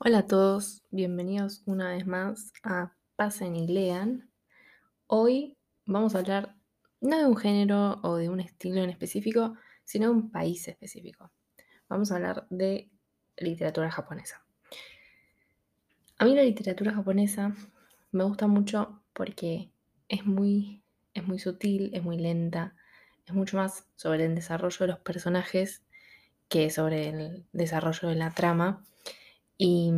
Hola a todos, bienvenidos una vez más a Pasen y Lean. Hoy vamos a hablar no de un género o de un estilo en específico, sino de un país específico. Vamos a hablar de literatura japonesa. A mí la literatura japonesa me gusta mucho porque es muy, es muy sutil, es muy lenta, es mucho más sobre el desarrollo de los personajes que sobre el desarrollo de la trama. Y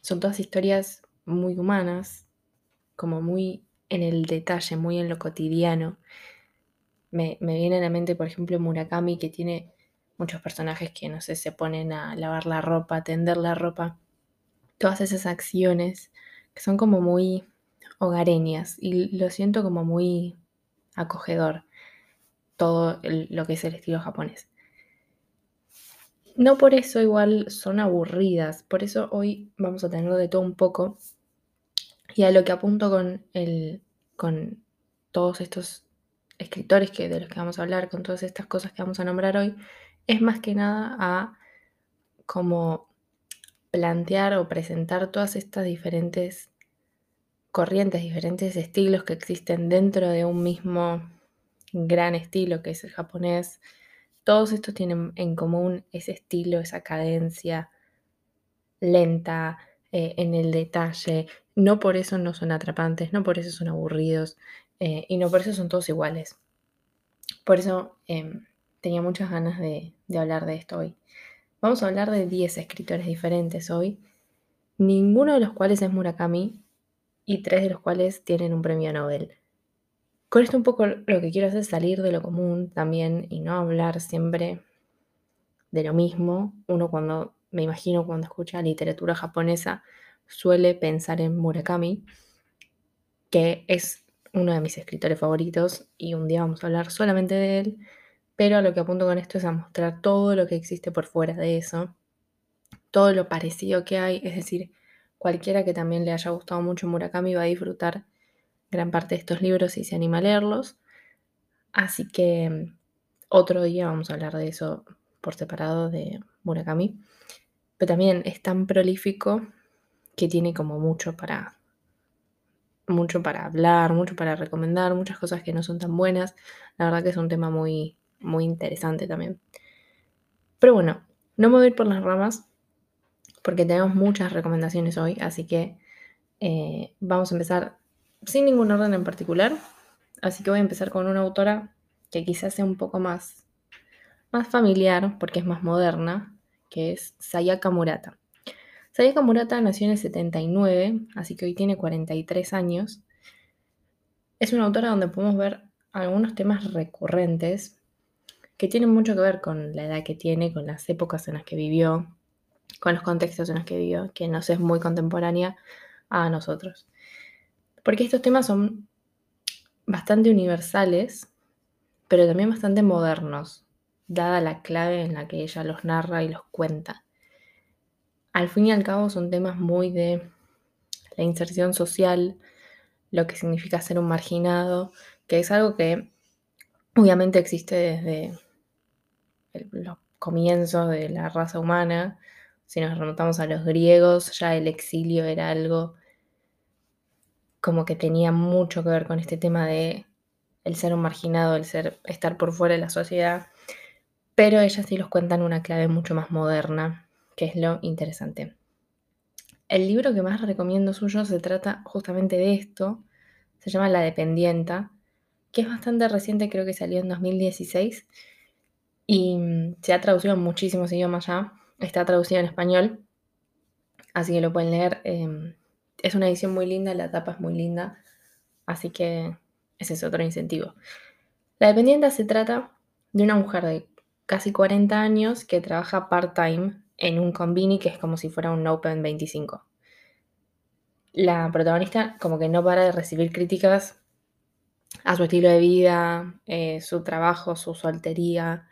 son todas historias muy humanas, como muy en el detalle, muy en lo cotidiano. Me, viene a la mente, por ejemplo, Murakami, que tiene muchos personajes que, no sé, se ponen a lavar la ropa, a tender la ropa. Todas esas acciones que son como muy hogareñas y lo siento como muy acogedor todo lo que es el estilo japonés. No por eso igual son aburridas, por eso hoy vamos a tener de todo un poco. Y a lo que apunto con, el, con todos estos escritores que, de los que vamos a hablar, con todas estas cosas que vamos a nombrar hoy, es más que nada a como plantear o presentar todas estas diferentes corrientes, diferentes estilos que existen dentro de un mismo gran estilo que es el japonés, todos estos tienen en común ese estilo, esa cadencia lenta, eh, en el detalle. No por eso no son atrapantes, no por eso son aburridos eh, y no por eso son todos iguales. Por eso em, tenía muchas ganas de, de hablar de esto hoy. Vamos a hablar de 10 escritores diferentes hoy, ninguno de los cuales es Murakami y tres de los cuales tienen un premio Nobel. Con esto un poco lo que quiero hacer es salir de lo común también y no hablar siempre de lo mismo. Uno cuando, me imagino cuando escucha literatura japonesa, suele pensar en Murakami, que es uno de mis escritores favoritos y un día vamos a hablar solamente de él, pero lo que apunto con esto es a mostrar todo lo que existe por fuera de eso, todo lo parecido que hay, es decir, cualquiera que también le haya gustado mucho Murakami va a disfrutar gran parte de estos libros si se anima a leerlos. Así que mm, otro día vamos a hablar de eso por separado de Murakami. Pero también es tan prolífico que tiene como mucho para mucho para hablar, mucho para recomendar, muchas cosas que no son tan buenas. La verdad que es un tema muy muy interesante también. Pero bueno, no me voy a ir por las ramas porque tenemos muchas recomendaciones hoy, así que eh, vamos a empezar sin ningún orden en particular. Así que voy a empezar con una autora que quizás sea un poco más, más familiar porque es más moderna, que es Sayaka Murata. Sayaka Murata nació en el 79, así que hoy tiene 43 años. Es una autora donde podemos ver algunos temas recurrentes que tienen mucho que ver con la edad que tiene, con las épocas en las que vivió, con los contextos en los que vivió, que nos es muy contemporánea a nosotros porque estos temas son bastante universales, pero también bastante modernos, dada la clave en la que ella los narra y los cuenta. Al fin y al cabo son temas muy de la inserción social, lo que significa ser un marginado, que es algo que obviamente existe desde los comienzos de la raza humana. Si nos remontamos a los griegos, ya el exilio era algo como que tenía mucho que ver con este tema de el ser un marginado, el ser estar por fuera de la sociedad, pero ellas sí los cuentan una clave mucho más moderna, que es lo interesante. El libro que más recomiendo suyo se trata justamente de esto, se llama La Dependienta, que es bastante reciente, creo que salió en 2016 y se ha traducido en muchísimos idiomas ya, está traducido en español, así que lo pueden leer. Em, es una edición muy linda, la tapa es muy linda, así que ese es otro incentivo. La dependiente se trata de una mujer de casi 40 años que trabaja part-time en un convini que es como si fuera un Open 25. La protagonista como que no para de recibir críticas a su estilo de vida, eh, su trabajo, su soltería,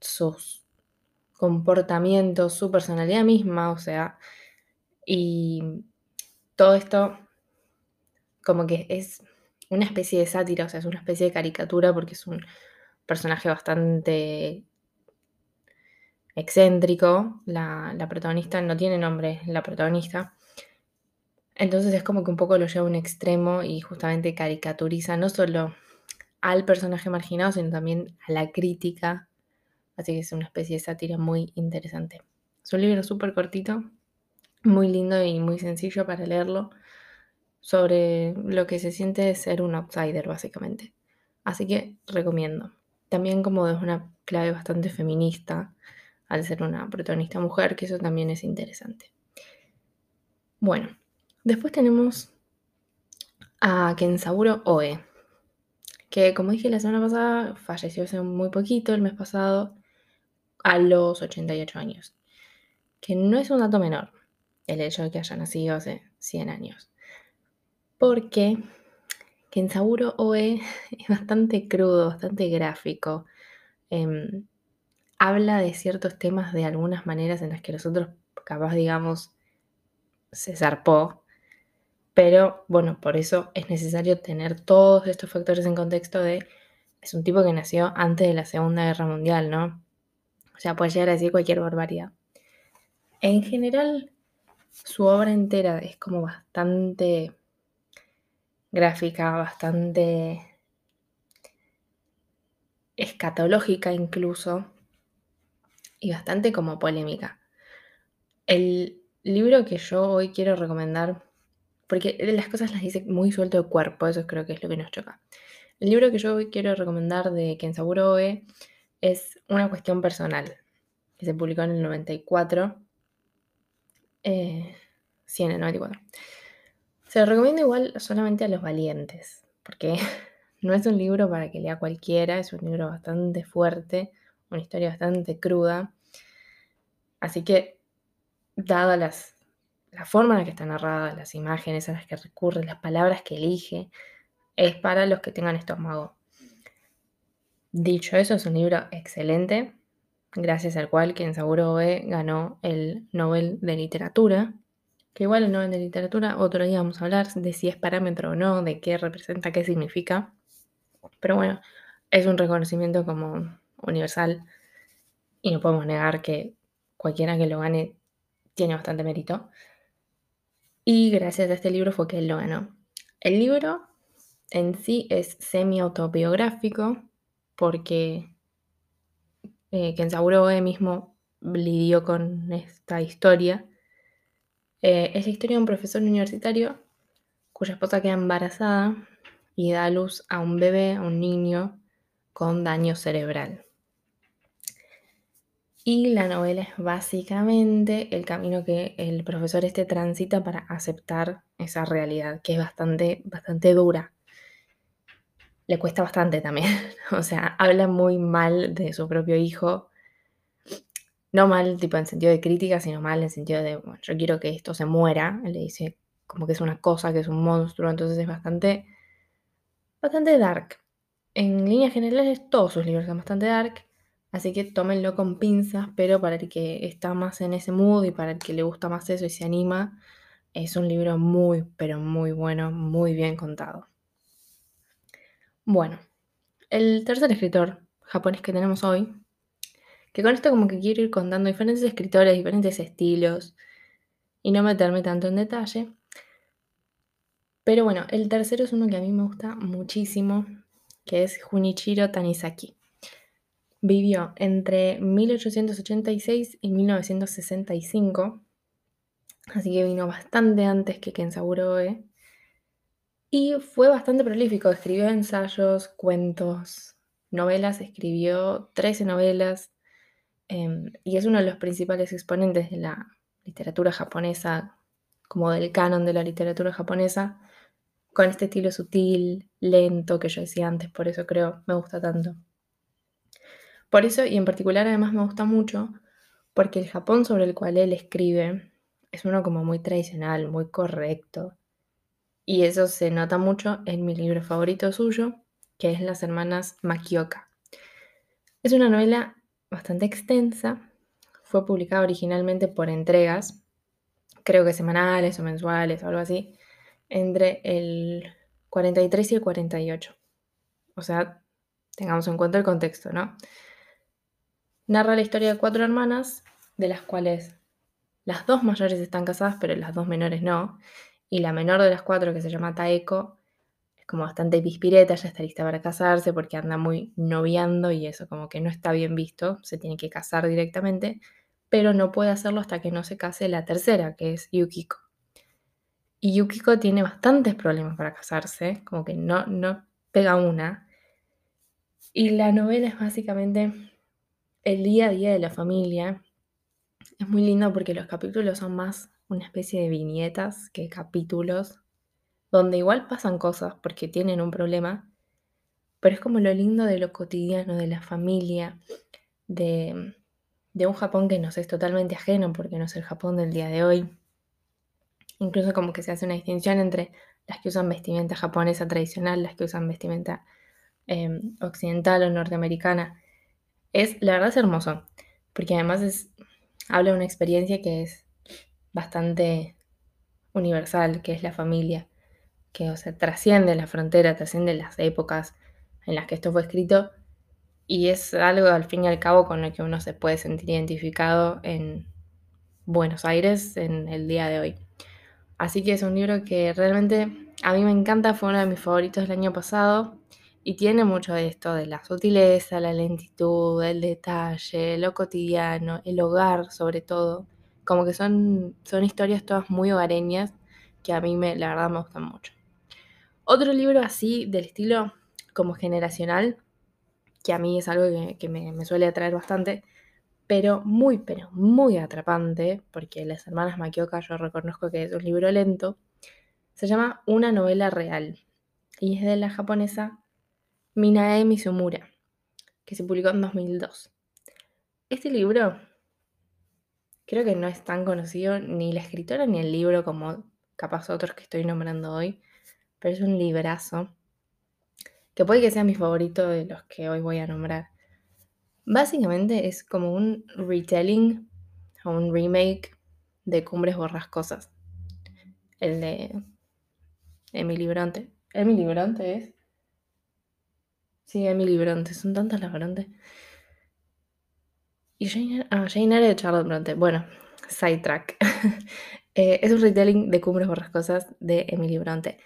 sus comportamientos, su personalidad misma, o sea, y todo esto como que es una especie de sátira, o sea, es una especie de caricatura porque es un personaje bastante excéntrico, la, protagonista no tiene nombre, la protagonista. Entonces es como que un poco lo lleva a un extremo y justamente caricaturiza no solo al personaje marginado, sino también a la crítica. Así que es una especie de sátira muy interesante. Es un libro súper cortito, muy lindo y muy sencillo para leerlo, sobre lo que se siente ser un outsider, básicamente. Así que recomiendo. También como es una clave bastante feminista, al ser una protagonista mujer, que eso también es interesante. Bueno, después tenemos a Kensaburo Oe, que como dije la semana pasada, falleció hace muy poquito, el mes pasado, a los 88 años. Que no es un dato menor el hecho de que haya nacido hace 100 años. Porque Kensaburo Oe es bastante crudo, bastante gráfico. Em, habla de ciertos temas de algunas maneras en las que nosotros capaz digamos se zarpó pero bueno, por eso es necesario tener todos estos factores en contexto de, es un tipo que nació antes de la Segunda Guerra Mundial, ¿no? O sea, puede llegar a decir cualquier barbaridad. En general, su obra entera es como bastante gráfica, bastante escatológica incluso, y bastante como polémica. El libro que yo hoy quiero recomendar porque las cosas las dice muy suelto de cuerpo, eso creo que es lo que nos choca. El libro que yo hoy quiero recomendar de Kensaburo Oe es Una cuestión personal, que se publicó en el 94. Eh, sí, en el 94. Se lo recomiendo igual solamente a los valientes, porque no es un libro para que lea cualquiera, es un libro bastante fuerte, una historia bastante cruda. Así que, dadas las la forma en la que está narrada, las imágenes a las que recurre, las palabras que elige, es para los que tengan estómago. Dicho eso, es un libro excelente, gracias al cual quien ve ganó el Nobel de Literatura, que igual el Nobel de Literatura, otro día vamos a hablar de si es parámetro o no, de qué representa, qué significa, pero bueno, es un reconocimiento como universal y no podemos negar que cualquiera que lo gane tiene bastante mérito. Y gracias a este libro fue que él lo ganó. El libro en sí es semi-autobiográfico porque eh, Kensaburo Oe mismo lidió con esta historia. Eh, es la historia de un profesor universitario cuya esposa queda embarazada y da a luz a un bebé, a un niño con daño cerebral. Y la novela es básicamente el camino que el profesor este transita para aceptar esa realidad, que es bastante, bastante dura. Le cuesta bastante también. O sea, habla muy mal de su propio hijo. No mal tipo en sentido de crítica, sino mal en sentido de, bueno, yo quiero que esto se muera. Le dice como que es una cosa, que es un monstruo. Entonces es bastante, bastante dark. En líneas generales todos sus libros son bastante dark. Así que tómenlo con pinzas, pero para el que está más en ese mood y para el que le gusta más eso y se anima, es un libro muy, pero muy bueno, muy bien contado. Bueno, el tercer escritor japonés que tenemos hoy, que con esto como que quiero ir contando diferentes escritores, diferentes estilos y no meterme tanto en detalle. Pero bueno, el tercero es uno que a mí me gusta muchísimo, que es Junichiro Tanizaki. Vivió entre 1886 y 1965, así que vino bastante antes que Kensaburo. Y fue bastante prolífico, escribió ensayos, cuentos, novelas, escribió 13 novelas em, y es uno de los principales exponentes de la literatura japonesa, como del canon de la literatura japonesa, con este estilo sutil, lento que yo decía antes, por eso creo me gusta tanto. Por eso, y en particular además me gusta mucho, porque el Japón sobre el cual él escribe es uno como muy tradicional, muy correcto. Y eso se nota mucho en mi libro favorito suyo, que es Las Hermanas Makioka. Es una novela bastante extensa, fue publicada originalmente por entregas, creo que semanales o mensuales o algo así, entre el 43 y el 48. O sea, tengamos en cuenta el contexto, ¿no? narra la historia de cuatro hermanas, de las cuales las dos mayores están casadas, pero las dos menores no. Y la menor de las cuatro, que se llama Taeko, es como bastante pispireta, ya está lista para casarse porque anda muy noviando y eso como que no está bien visto, se tiene que casar directamente, pero no puede hacerlo hasta que no se case la tercera, que es Yukiko. Y Yukiko tiene bastantes problemas para casarse, como que no, no pega una. Y la novela es básicamente el día a día de la familia. Es muy lindo porque los capítulos son más una especie de viñetas que capítulos, donde igual pasan cosas porque tienen un problema, pero es como lo lindo de lo cotidiano, de la familia, de, de un Japón que nos es totalmente ajeno porque no es el Japón del día de hoy. Incluso como que se hace una distinción entre las que usan vestimenta japonesa tradicional, las que usan vestimenta em, occidental o norteamericana. Es, la verdad es hermoso, porque además es, habla de una experiencia que es bastante universal, que es la familia, que o sea, trasciende la frontera, trasciende las épocas en las que esto fue escrito y es algo al fin y al cabo con lo que uno se puede sentir identificado en Buenos Aires en el día de hoy. Así que es un libro que realmente a mí me encanta, fue uno de mis favoritos del año pasado y tiene mucho de esto, de la sutileza, la lentitud, el detalle, lo cotidiano, el hogar sobre todo. Como que son, son historias todas muy hogareñas que a mí me, la verdad me gustan mucho. Otro libro así del estilo como generacional, que a mí es algo que, me, suele atraer bastante, pero muy, pero muy atrapante, porque Las Hermanas Makioka yo reconozco que es un libro lento, se llama Una novela real y es de la japonesa Minae Mizumura, que se publicó en 2002. Este libro Creo que no es tan conocido ni la escritora ni el libro como capaz otros que estoy nombrando hoy, pero es un librazo que puede que sea mi favorito de los que hoy voy a nombrar. Básicamente es como un retelling o un remake de Cumbres Borrascosas. El de Emily Bronte. ¿Emily Bronte es? Sí, Emily Bronte. Son tantas las Bronte. Y Jane, ah, Jane de Charlotte Bronte. Bueno, sidetrack. eh, es un retelling de Cumbres Borrascosas de Emily Bronte.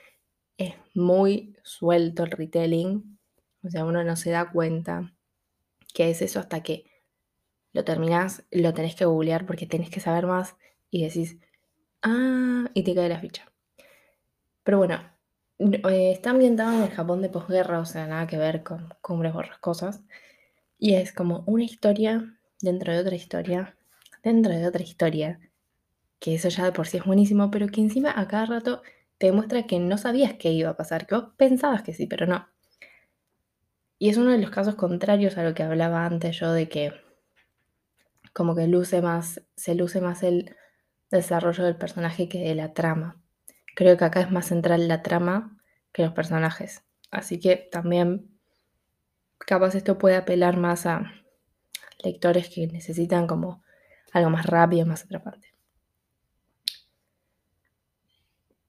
Es muy suelto el retelling. O sea, uno no se da cuenta que es eso hasta que lo terminas, lo tenés que googlear porque tenés que saber más y decís, ah, y te cae la ficha. Pero bueno, eh, está ambientado en el Japón de posguerra, o sea, nada que ver con Cumbres Borrascosas. Y es como una historia dentro de otra historia, dentro de otra historia, que eso ya de por sí es buenísimo, pero que encima a cada rato te demuestra que no sabías qué iba a pasar, que vos pensabas que sí, pero no. Y es uno de los casos contrarios a lo que hablaba antes yo de que como que luce más, se luce más el desarrollo del personaje que de la trama. Creo que acá es más central la trama que los personajes. Así que también capaz esto puede apelar más a, lectores que necesitan como algo más rápido, más atrapante.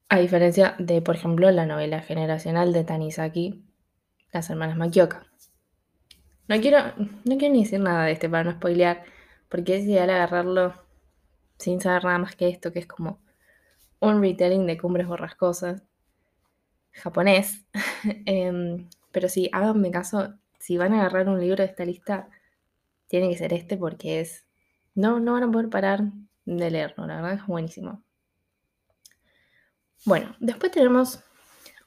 A diferencia de, por ejemplo, la novela generacional de Tanizaki, Las hermanas Makioka. No quiero, no quiero ni decir nada de este para no spoilear, porque es ideal agarrarlo sin saber nada más que esto, que es como un retelling de cumbres borrascosas japonés. Em, pero sí, háganme caso, si van a agarrar un libro de esta lista, tiene que ser este porque es... No, no van a poder parar de leerlo, la verdad es buenísimo. Bueno, después tenemos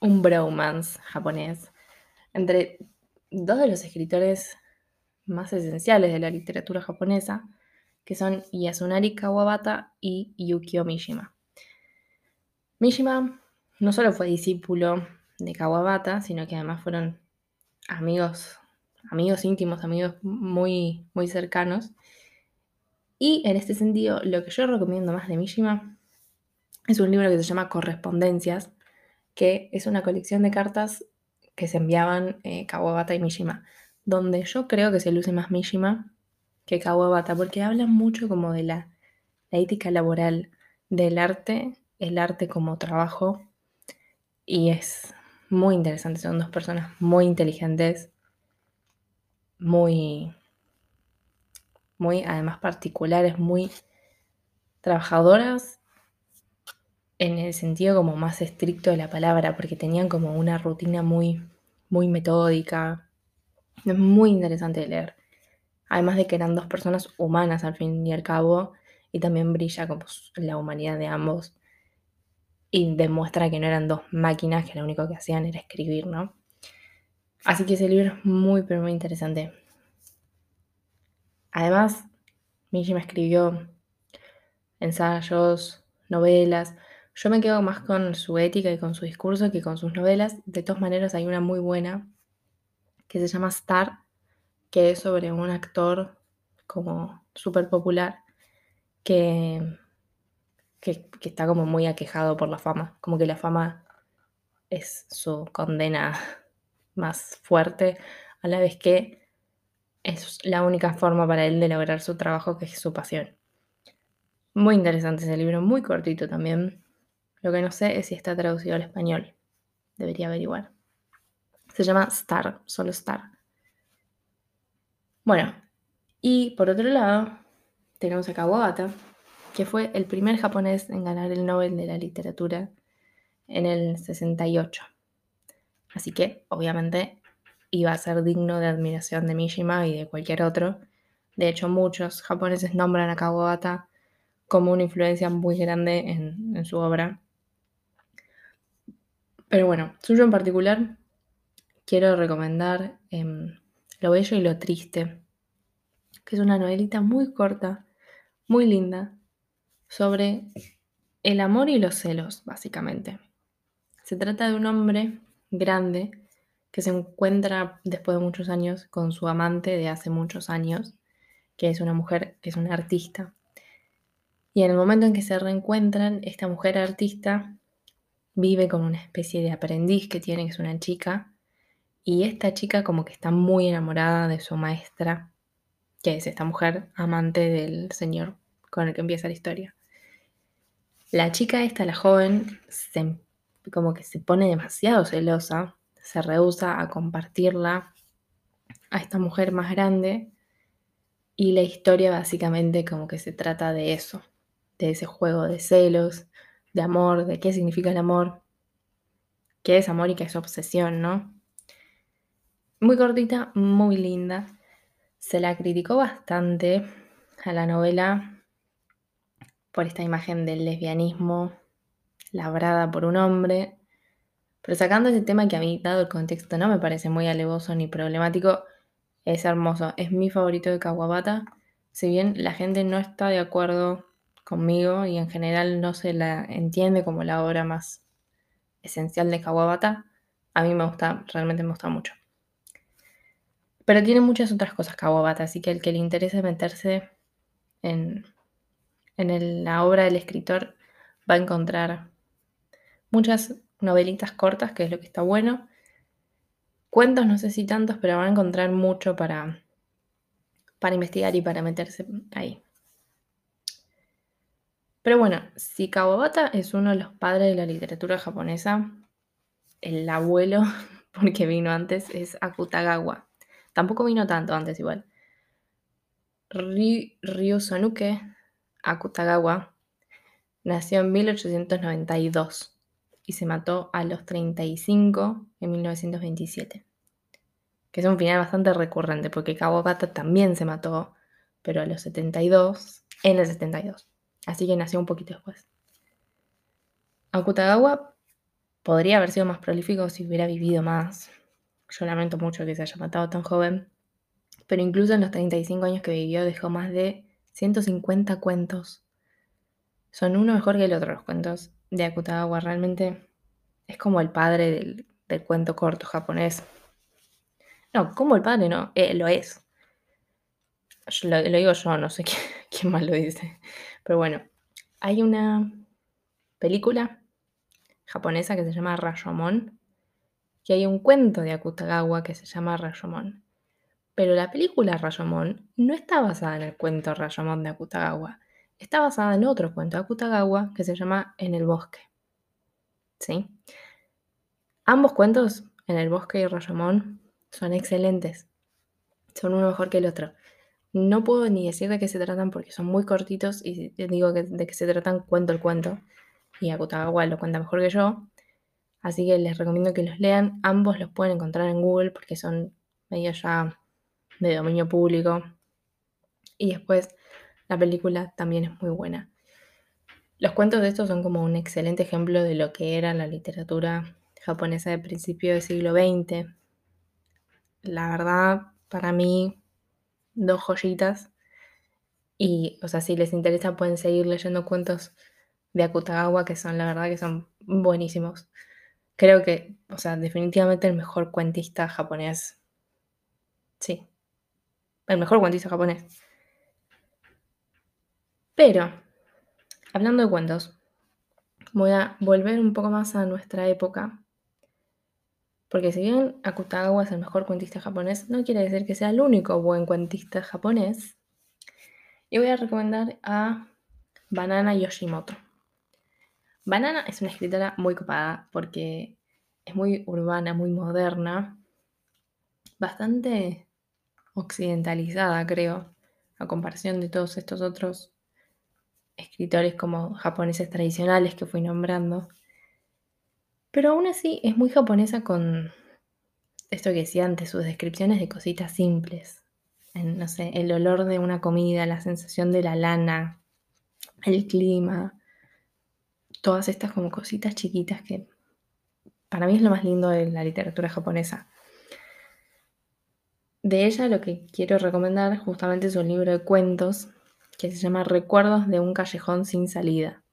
un bromance japonés entre dos de los escritores más esenciales de la literatura japonesa, que son Yasunari Kawabata y Yukio Mishima. Mishima no solo fue discípulo de Kawabata, sino que además fueron amigos amigos íntimos, amigos muy, muy cercanos. Y en este sentido, lo que yo recomiendo más de Mishima es un libro que se llama Correspondencias, que es una colección de cartas que se enviaban eh, Kawabata y Mishima, donde yo creo que se luce más Mishima que Kawabata, porque hablan mucho como de la, la ética laboral del arte, el arte como trabajo, y es muy interesante, son dos personas muy inteligentes, muy, muy además particulares, muy trabajadoras en el sentido como más estricto de la palabra, porque tenían como una rutina muy, muy metódica. Es muy interesante de leer. Además de que eran dos personas humanas al fin y al cabo, y también brilla como la humanidad de ambos. Y demuestra que no eran dos máquinas que lo único que hacían era escribir, ¿no? Así que ese libro es muy, pero muy interesante. Además, Mishima escribió ensayos, novelas. Yo me quedo más con su ética y con su discurso que con sus novelas. De todas maneras, hay una muy buena que se llama Star, que es sobre un actor como súper popular que, que, que, está como muy aquejado por la fama. Como que la fama es su condena más fuerte, a la vez que es la única forma para él de lograr su trabajo, que es su pasión. Muy interesante ese libro, muy cortito también. Lo que no sé es si está traducido al español. Debería averiguar. Se llama Star, solo Star. Bueno, y por otro lado, tenemos a Kawabata, que fue el primer japonés en ganar el Nobel de la Literatura en el 68. Así que, obviamente, iba a ser digno de admiración de Mishima y de cualquier otro. De hecho, muchos japoneses nombran a Kawabata como una influencia muy grande en, su obra. Pero bueno, suyo en particular, quiero recomendar em, Lo Bello y lo Triste, que es una novelita muy corta, muy linda, sobre el amor y los celos, básicamente. Se trata de un hombre grande que se encuentra después de muchos años con su amante de hace muchos años, que es una mujer, que es una artista. Y en el momento en que se reencuentran, esta mujer artista vive con una especie de aprendiz que tiene, que es una chica, y esta chica como que está muy enamorada de su maestra, que es esta mujer amante del señor con el que empieza la historia. La chica esta, la joven, como que se pone demasiado celosa se rehúsa a compartirla a esta mujer más grande y la historia básicamente como que se trata de eso, de ese juego de celos, de amor, de qué significa el amor, qué es amor y qué es obsesión, ¿no? Muy cortita, muy linda. Se la criticó bastante a la novela por esta imagen del lesbianismo labrada por un hombre pero sacando ese tema que a mí, dado el contexto, no me parece muy alevoso ni problemático, es hermoso. Es mi favorito de Kawabata. Si bien la gente no está de acuerdo conmigo y en general no se la entiende como la obra más esencial de Kawabata, a mí me gusta, realmente me gusta mucho. Pero tiene muchas otras cosas Kawabata, así que el que le interese meterse en, en la obra del escritor va a encontrar muchas novelitas cortas, que es lo que está bueno. Cuentos no sé si tantos, pero van a encontrar mucho para, para investigar y para meterse ahí. Pero bueno, si Kawabata es uno de los padres de la literatura japonesa, el abuelo, porque vino antes, es Akutagawa. Tampoco vino tanto antes igual. Ryusonuke Akutagawa nació en 1892 y se mató a los 35 en 1927. Que es un final bastante recurrente porque Kawabata también se mató, pero a los 72, en el 72. Así que nació un poquito después. Akutagawa podría haber sido más prolífico si hubiera vivido más. Yo lamento mucho que se haya matado tan joven, pero incluso en los 35 años que vivió dejó más de 150 cuentos. Son uno mejor que el otro los cuentos de Akutagawa realmente es como el padre del, cuento corto japonés. No, como el padre, no, eh, lo es. lo, digo yo, no sé quién, más lo dice. Pero bueno, hay una película japonesa que se llama Rashomon, y hay un cuento de Akutagawa que se llama Rashomon. Pero la película Rashomon no está basada en el cuento Rashomon de Akutagawa. Está basada en otro cuento de Akutagawa que se llama En el bosque. ¿Sí? Ambos cuentos, En el bosque y Rashomon, son excelentes. Son uno mejor que el otro. No puedo ni decir de qué se tratan porque son muy cortitos y digo que de qué se tratan, cuento el cuento. Y Akutagawa lo cuenta mejor que yo. Así que les recomiendo que los lean. Ambos los pueden encontrar en Google porque son medio ya de dominio público. Y después la película también es muy buena. Los cuentos de estos son como un excelente ejemplo de lo que era la literatura japonesa de principio del siglo XX. La verdad, para mí, dos joyitas. Y, o sea, si les interesa pueden seguir leyendo cuentos de Akutagawa, que son, la verdad, que son buenísimos. Creo que, o sea, definitivamente el mejor cuentista japonés. Sí, el mejor cuentista japonés. Pero, hablando de cuentos, voy a volver un poco más a nuestra época. Porque si bien Akutagawa es el mejor cuentista japonés, no quiere decir que sea el único buen cuentista japonés. Y voy a recomendar a Banana Yoshimoto. Banana es una escritora muy copada porque es muy urbana, muy moderna, bastante occidentalizada, creo, a comparación de todos estos otros escritores como japoneses tradicionales que fui nombrando. Pero aún así es muy japonesa con esto que decía antes, sus descripciones de cositas simples. no sé, el olor de una comida, la sensación de la lana, el clima, todas estas como cositas chiquitas que para mí es lo más lindo de la literatura japonesa. De ella lo que quiero recomendar justamente es un libro de cuentos que se llama Recuerdos de un callejón sin salida.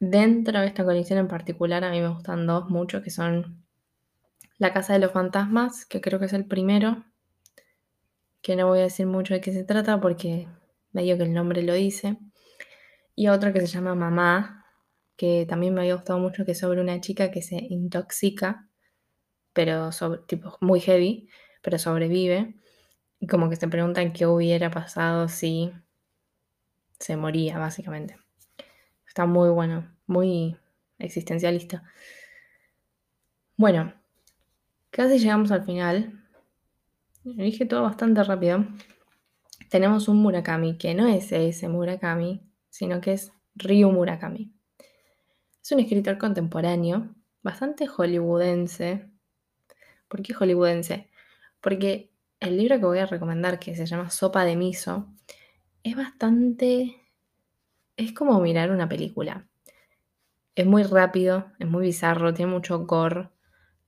Dentro de esta colección en particular a mí me gustan dos mucho, que son La Casa de los Fantasmas, que creo que es el primero, que no voy a decir mucho de qué se trata porque medio que el nombre lo dice, y otro que se llama Mamá, que también me había gustado mucho, que es sobre una chica que se intoxica, pero sobre, muy heavy, pero sobrevive. Y como que se preguntan qué hubiera pasado si se moría, básicamente. Está muy bueno, muy existencialista. Bueno, casi llegamos al final. dije todo bastante rápido. Tenemos un Murakami, que no es ese Murakami, sino que es Ryu Murakami. Es un escritor contemporáneo, bastante hollywoodense. ¿Por qué hollywoodense? Porque el libro que voy a recomendar, que se llama Sopa de Miso, es bastante... Es como mirar una película. Es muy rápido, es muy bizarro, tiene mucho gore.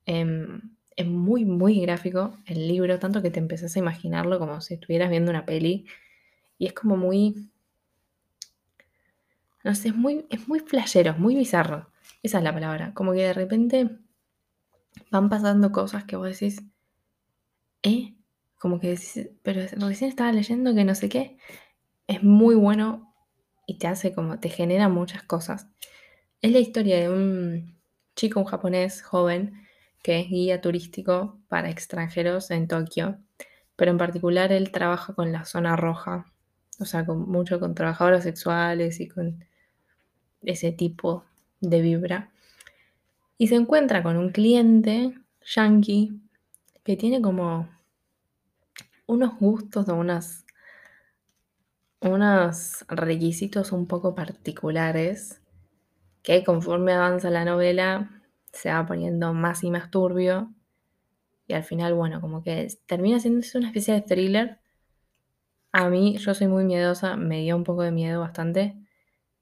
Em, es muy, muy gráfico el libro, tanto que te empezás a imaginarlo como si estuvieras viendo una peli. Y es como muy no sé, es muy, es muy flashero, muy bizarro. Esa es la palabra. Como que de repente van pasando cosas que vos decís, ¿eh? Como que pero recién estaba leyendo que no sé qué. Es muy bueno y te hace como, te genera muchas cosas. Es la historia de un chico, un japonés joven, que es guía turístico para extranjeros en Tokio, pero en particular él trabaja con la zona roja, o sea, con, mucho con trabajadoras sexuales y con ese tipo de vibra. Y se encuentra con un cliente yankee que tiene como unos gustos o unas, unos requisitos un poco particulares que conforme avanza la novela se va poniendo más y más turbio y al final, bueno, como que termina siendo una especie de thriller. A mí, yo soy muy miedosa, me dio un poco de miedo bastante.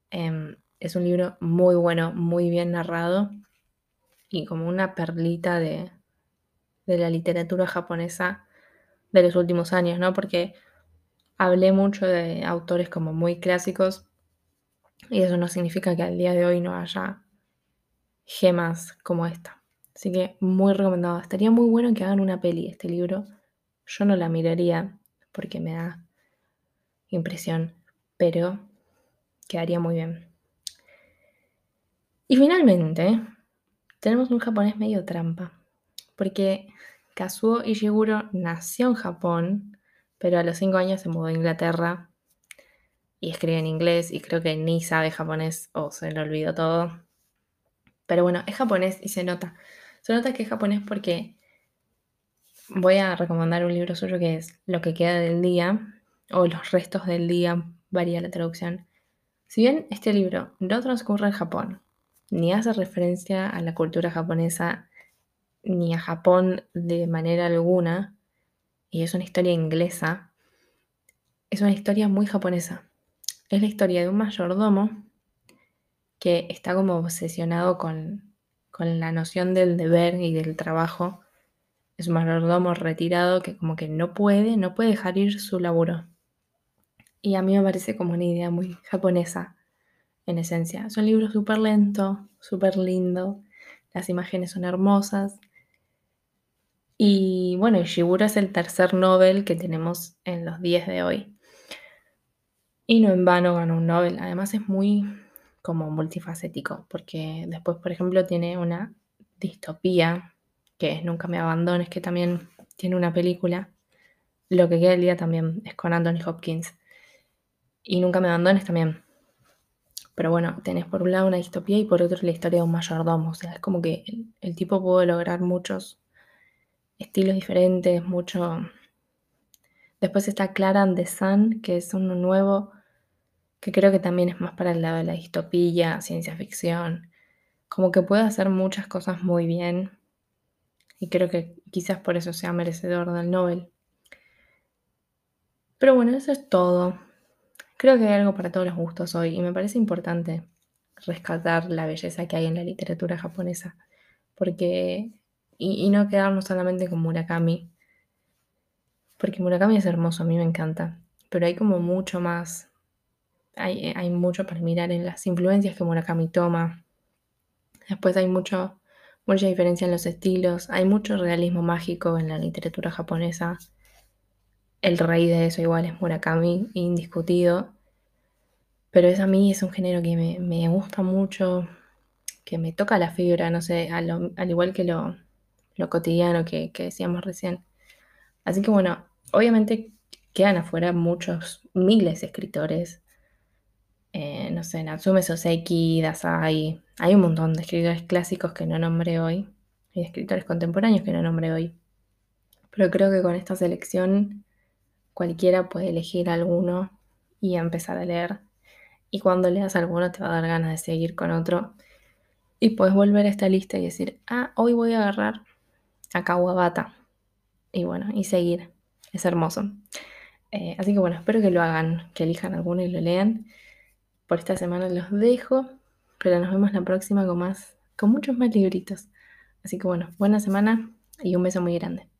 Em, es un libro muy bueno, muy bien narrado y como una perlita de, la literatura japonesa de los últimos años, ¿no? Porque hablé mucho de autores como muy clásicos y eso no significa que al día de hoy no haya gemas como esta. Así que muy recomendado. Estaría muy bueno que hagan una peli este libro. Yo no la miraría porque me da impresión, pero quedaría muy bien. Y finalmente, tenemos un japonés medio trampa, porque Kazuo Ishiguro nació en Japón, pero a los 5 años se mudó a Inglaterra y escribe en inglés y creo que ni sabe japonés o se le olvidó todo. Pero bueno, es japonés y se nota. Se nota que es japonés porque voy a recomendar un libro suyo que es Lo que queda del día o Los restos del día, varía la traducción. Si bien este libro no transcurre en Japón, ni hace referencia a la cultura japonesa, ni a Japón de manera alguna, y es una historia inglesa, es una historia muy japonesa. Es la historia de un mayordomo que está como obsesionado con, con la noción del deber y del trabajo. Es un mayordomo retirado que como que no puede, no puede dejar ir su laburo. Y a mí me parece como una idea muy japonesa, en esencia. Es un libro súper lento, súper lindo, las imágenes son hermosas. Y bueno, Ishiguro es el tercer Nobel que tenemos en los días de hoy. Y no en vano ganó un Nobel. Además es muy como multifacético, porque después, por ejemplo, tiene una distopía, que es Nunca me abandones, que también tiene una película. Lo que queda el día también es con Anthony Hopkins. Y Nunca me abandones también. Pero bueno, tenés por un lado una distopía y por otro la historia de un mayordomo. O sea, es como que el, tipo puede lograr muchos estilos diferentes, mucho... Después está Clara and Sun, que es uno nuevo, que creo que también es más para el lado de la distopía, ciencia ficción. Como que puede hacer muchas cosas muy bien. Y creo que quizás por eso sea merecedor del Nobel. Pero bueno, eso es todo. Creo que hay algo para todos los gustos hoy y me parece importante rescatar la belleza que hay en la literatura japonesa. Porque, y, no quedarnos solamente con Murakami, porque Murakami es hermoso, a mí me encanta, pero hay como mucho más, hay, hay mucho para mirar en las influencias que Murakami toma. Después hay mucho, mucha diferencia en los estilos, hay mucho realismo mágico en la literatura japonesa el rey de eso igual es Murakami, indiscutido. Pero es a mí es un género que me, gusta mucho, que me toca la fibra, no sé, al, igual que lo, cotidiano que, decíamos recién. Así que bueno, obviamente quedan afuera muchos, miles de escritores. Eh, no sé, Natsume Soseki, Dasai. Hay un montón de escritores clásicos que no nombré hoy. Y de escritores contemporáneos que no nombré hoy. Pero creo que con esta selección Cualquiera puede elegir alguno y empezar a leer. Y cuando leas alguno te va a dar ganas de seguir con otro. Y puedes volver a esta lista y decir, ah, hoy voy a agarrar a Kawabata. Y bueno, y seguir. Es hermoso. Eh, así que bueno, espero que lo hagan, que elijan alguno y lo lean. Por esta semana los dejo, pero nos vemos la próxima con más, con muchos más libritos. Así que bueno, buena semana y un beso muy grande.